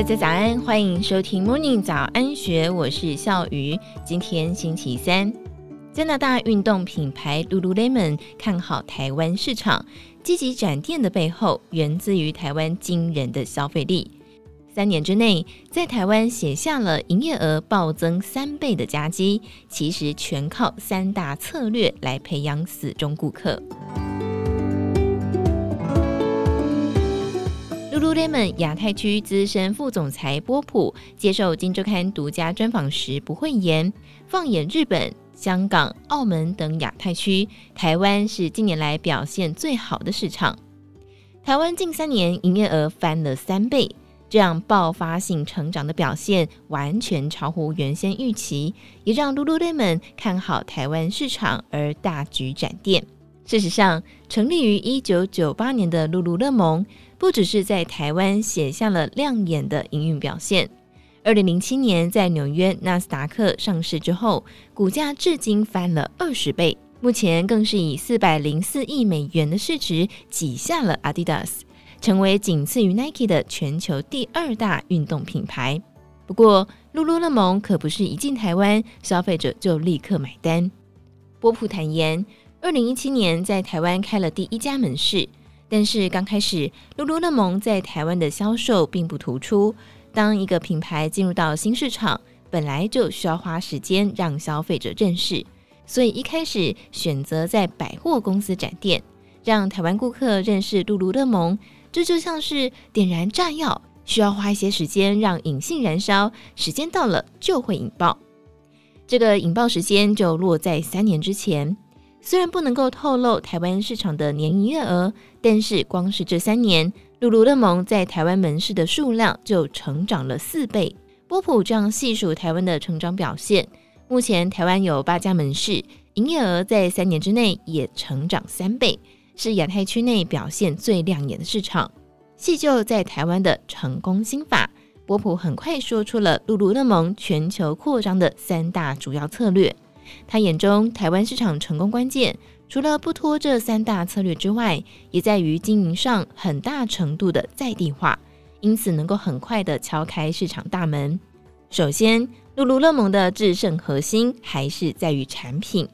大家早安，欢迎收听 Morning 早安学，我是笑鱼。今天星期三，加拿大运动品牌 Lululemon 看好台湾市场，积极展店的背后，源自于台湾惊人的消费力。三年之内，在台湾写下了营业额暴增三倍的佳绩，其实全靠三大策略来培养死忠顾客。Lululemon 亚太区资深副总裁波普接受《金周刊》独家专访时不讳言，放眼日本、香港、澳门等亚太区，台湾是近年来表现最好的市场。台湾近三年营业额翻了三倍。这样爆发性成长的表现完全超乎原先预期，也让 Lululemon 看好台湾市场而大举展店。事实上，成立于一九九八年的露露乐檬，不只是在台湾写下了亮眼的营运表现。二零零七年在纽约纳斯达克上市之后，股价至今翻了二十倍，目前更是以四百零四亿美元的市值挤下了 Adidas。成为仅次于 Nike 的全球第二大运动品牌。不过，露露乐檬可不是一进台湾，消费者就立刻买单。波普坦言，二零一七年在台湾开了第一家门市，但是刚开始，露露乐檬在台湾的销售并不突出。当一个品牌进入到新市场，本来就需要花时间让消费者认识，所以一开始选择在百货公司展店，让台湾顾客认识露露乐檬。这就像是点燃炸药，需要花一些时间让引信燃烧，时间到了就会引爆。这个引爆时间就落在三年之前。虽然不能够透露台湾市场的年营业额，但是光是这三年，露露乐檬在台湾门市的数量就成长了四倍。波普这样细数台湾的成长表现，目前台湾有八家门市，营业额在三年之内也成长三倍。是亚太区内表现最亮眼的市场。细究在台湾的成功心法，波普很快说出了露露乐檬全球扩张的三大主要策略。他眼中台湾市场成功关键，除了不脱这三大策略之外，也在于经营上很大程度的在地化，因此能够很快的敲开市场大门。首先，露露乐檬的制胜核心还是在于产品。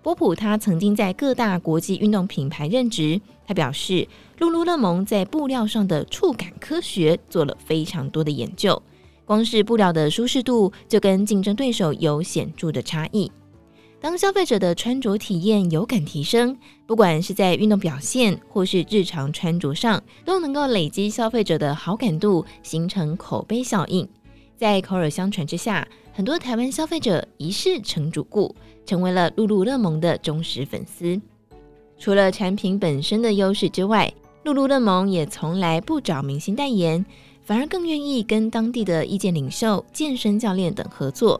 波普他曾经在各大国际运动品牌任职，他表示，露露乐檬在布料上的触感科学做了非常多的研究，光是布料的舒适度就跟竞争对手有显著的差异。当消费者的穿着体验有感提升，不管是在运动表现或是日常穿着上，都能够累积消费者的好感度，形成口碑效应。在口耳相传之下，很多台湾消费者一试成主顾。成为了露露乐檬的忠实粉丝。除了产品本身的优势之外，露露乐檬也从来不找明星代言，反而更愿意跟当地的意见领袖、健身教练等合作。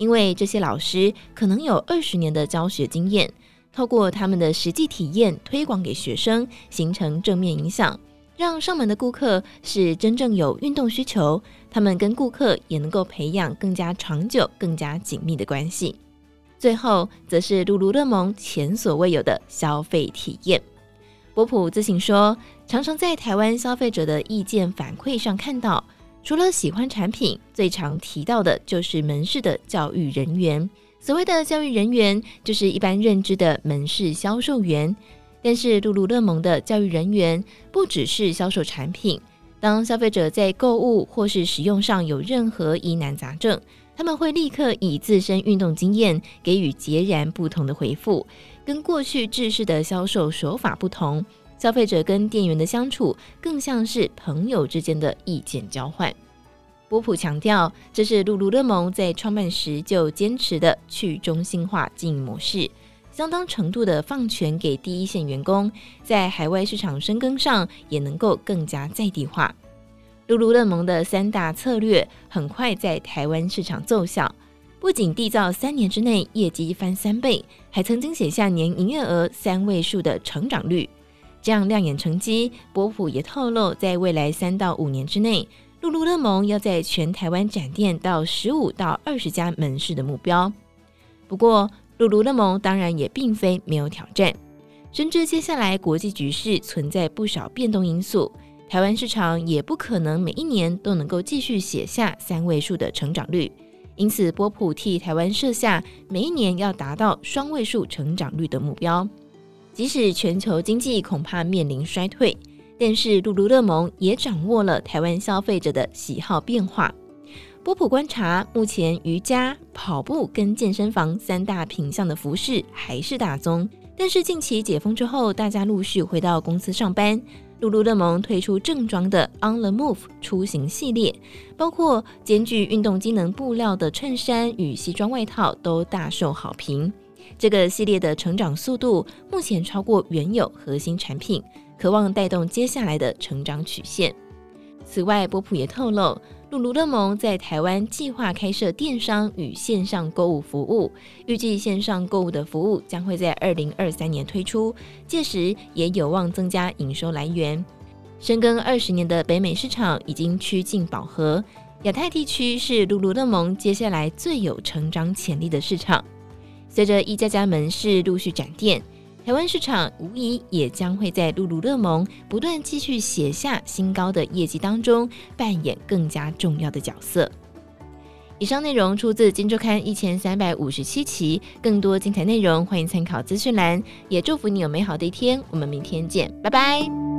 因为这些老师可能有二十年的教学经验，透过他们的实际体验推广给学生，形成正面影响，让上门的顾客是真正有运动需求，他们跟顾客也能够培养更加长久、更加紧密的关系。最后，则是露露乐蒙前所未有的消费体验。波普自信说，常常在台湾消费者的意见反馈上看到，除了喜欢产品，最常提到的就是门市的教育人员。所谓的教育人员，就是一般认知的门市销售员。但是，露露乐蒙的教育人员不只是销售产品，当消费者在购物或是使用上有任何疑难杂症，他们会立刻以自身运动经验给予截然不同的回复，跟过去制式的销售手法不同。消费者跟店员的相处更像是朋友之间的意见交换。波普强调，这是露露乐檬在创办时就坚持的去中心化经营模式，相当程度的放权给第一线员工，在海外市场深耕上也能够更加在地化。露露乐檬的三大策略很快在台湾市场奏效，不仅缔造三年之内业绩翻三倍，还曾经写下年营业额三位数的成长率。这样亮眼成绩，波普也透露，在未来三到五年之内，露露乐檬要在全台湾展店到十五到二十家门市的目标。不过，露露乐檬当然也并非没有挑战，深知接下来国际局势存在不少变动因素。台湾市场也不可能每一年都能够继续写下三位数的成长率。因此，波普替台湾设下每一年要达到双位数成长率的目标。即使全球经济恐怕面临衰退，但是露露乐蒙也掌握了台湾消费者的喜好变化。波普观察，目前瑜伽、跑步跟健身房三大品项的服饰还是大宗，但是近期解封之后，大家陆续回到公司上班。露露乐蒙推出正装的 On the Move 出行系列，包括兼具运动机能布料的衬衫与西装外套都大受好评。这个系列的成长速度目前超过原有核心产品，渴望带动接下来的成长曲线。此外，波普也透露，露露乐檬在台湾计划开设电商与线上购物服务，预计线上购物的服务将会在二零二三年推出，届时也有望增加营收来源。深耕二十年的北美市场已经趋近饱和，亚太地区是露露乐檬接下来最有成长潜力的市场。随着一家家门市陆续展店。台湾市场无疑也将会在露露乐檬不断继续写下新高的业绩当中扮演更加重要的角色。以上内容出自《金周刊》一千三百五十七期，更多精彩内容欢迎参考资讯栏。也祝福你有美好的一天，我们明天见，拜拜。